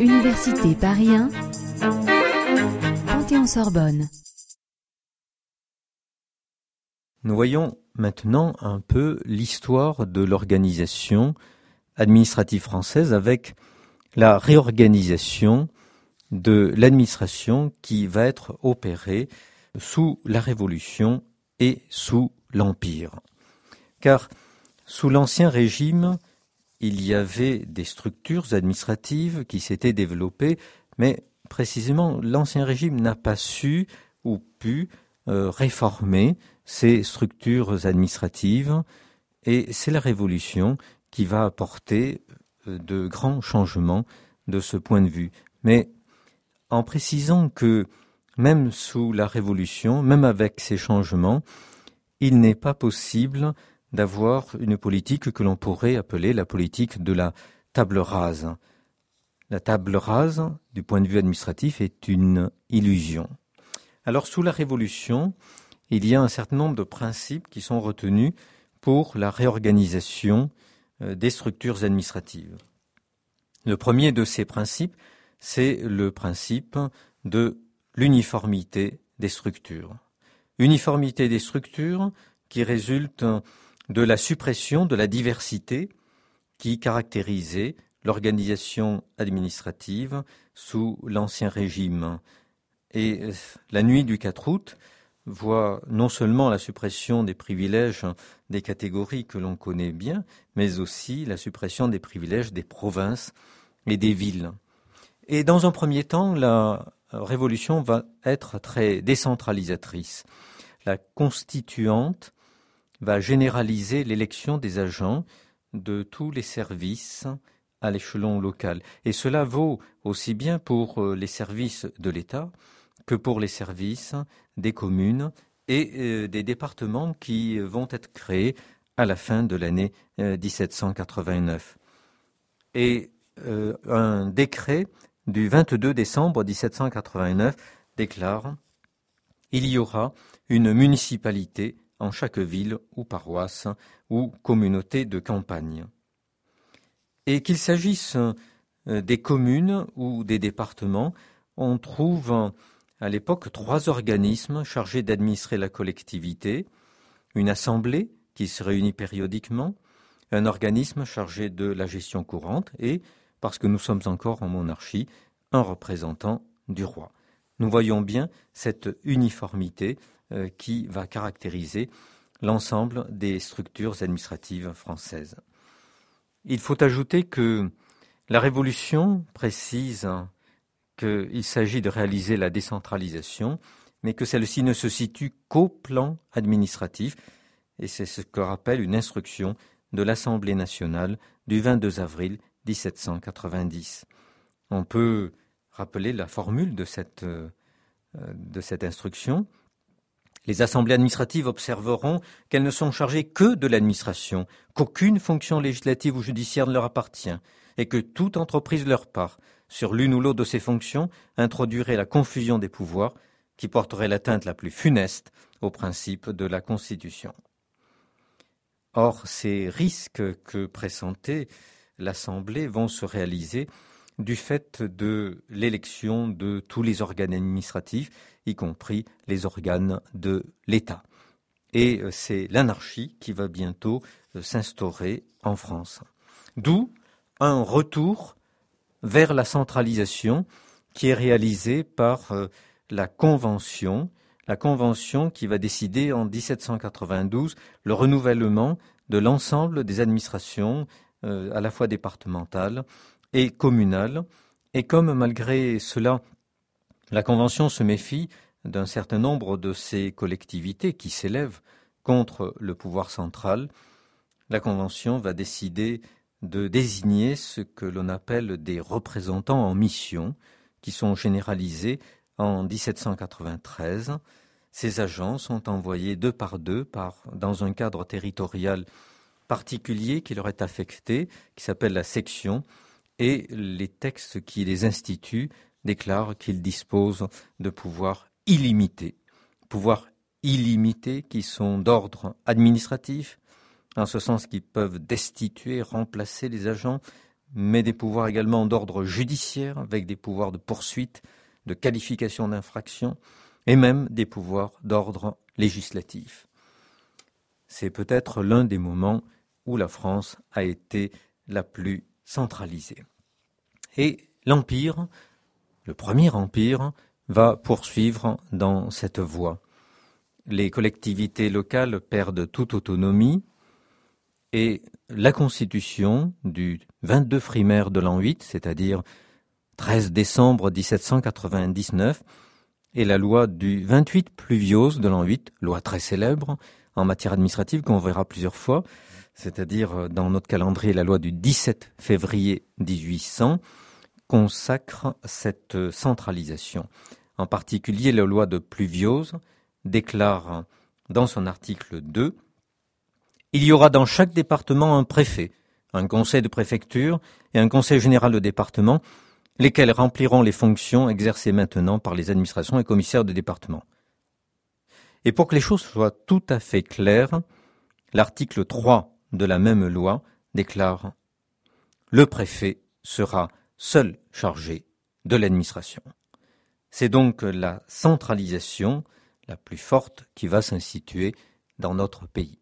Université Paris 1, Panthéon-Sorbonne. Nous voyons maintenant un peu l'histoire de l'organisation administrative française avec la réorganisation de l'administration qui va être opérée sous la Révolution et sous l'Empire. Car sous l'Ancien Régime, il y avait des structures administratives qui s'étaient développées, mais précisément l'Ancien Régime n'a pas su ou pu euh, réformer ces structures administratives, et c'est la Révolution qui va apporter euh, de grands changements de ce point de vue. Mais en précisant que même sous la Révolution, même avec ces changements, il n'est pas possible d'avoir une politique que l'on pourrait appeler la politique de la table rase. La table rase, du point de vue administratif, est une illusion. Alors sous la Révolution, il y a un certain nombre de principes qui sont retenus pour la réorganisation euh, des structures administratives. Le premier de ces principes, c'est le principe de l'uniformité des structures. Uniformité des structures qui résulte de la suppression de la diversité qui caractérisait l'organisation administrative sous l'Ancien Régime. Et euh, la nuit du 4 août voit non seulement la suppression des privilèges des catégories que l'on connaît bien, mais aussi la suppression des privilèges des provinces et des villes. Et dans un premier temps, la révolution va être très décentralisatrice. La constituante va généraliser l'élection des agents de tous les services à l'échelon local. Et cela vaut aussi bien pour euh, les services de l'État que pour les services des communes et euh, des départements qui vont être créés à la fin de l'année 1789. Euh, et un décret du 22 décembre 1789 déclare Il y aura une municipalité en chaque ville ou paroisse ou communauté de campagne. Et qu'il s'agisse euh, des communes ou des départements, on trouve à l'époque trois organismes chargés d'administrer la collectivité, une assemblée qui se réunit périodiquement, un organisme chargé de la gestion courante et, parce que nous sommes encore en monarchie, un représentant du roi. Nous voyons bien cette uniformité euh, qui va caractériser l'ensemble des structures administratives françaises. Il faut ajouter que la Révolution précise qu'il s'agit de réaliser la décentralisation, mais que celle-ci ne se situe qu'au plan administratif, et c'est ce que rappelle une instruction de l'Assemblée nationale du 22 avril 1790. On peut rappeler la formule de cette, euh, de cette instruction. Les assemblées administratives observeront qu'elles ne sont chargées que de l'administration, qu'aucune fonction législative ou judiciaire ne leur appartient, et que toute entreprise leur part sur l'une ou l'autre de ces fonctions introduirait la confusion des pouvoirs qui porterait l'atteinte la plus funeste au principe de la Constitution. Or, ces risques que pressentait l'Assemblée vont se réaliser du fait de l'élection de tous les organes administratifs y compris les organes de l'État. Et euh, c'est l'anarchie qui va bientôt euh, s'instaurer en France. D'où un retour vers la centralisation qui est réalisé par euh, la Convention, la Convention qui va décider en 1792 le renouvellement de l'ensemble des administrations à la fois départementales et communales. Et comme malgré cela la Convention se méfie d'un certain nombre de ces collectivités qui s'élèvent contre le pouvoir central. La Convention va décider de désigner ce que l'on appelle des représentants en mission, qui sont généralisés en 1793. Ces agents sont envoyés deux par deux par, dans un cadre territorial particulier qui leur est affecté, qui s'appelle la section, et les textes qui les instituent déclare qu'il dispose de pouvoirs illimités, pouvoirs illimités qui sont d'ordre administratif, en ce sens qu'ils peuvent destituer, remplacer les agents, mais des pouvoirs également d'ordre judiciaire, avec des pouvoirs de poursuite, de qualification d'infraction, et même des pouvoirs d'ordre législatif. C'est peut-être l'un des moments où la France a été la plus centralisée. Et l'Empire, le premier Empire, va poursuivre dans cette voie. Les collectivités locales perdent toute autonomie et la Constitution du 22 frimaire de l'an 8, c'est-à-dire 13 décembre 1799, et la loi du 28 pluviose de l'an 8, loi très célèbre en matière administrative qu'on verra plusieurs fois, c'est-à-dire dans notre calendrier la loi du 17 février 1800, consacre cette centralisation. En particulier, la loi de Pluviose déclare dans son article 2 Il y aura dans chaque département un préfet, un conseil de préfecture et un conseil général de département, lesquels rempliront les fonctions exercées maintenant par les administrations et commissaires de département. Et pour que les choses soient tout à fait claires, l'article 3 de la même loi déclare Le préfet sera seul chargé de l'administration. C'est donc la centralisation la plus forte qui va s'instituer dans notre pays.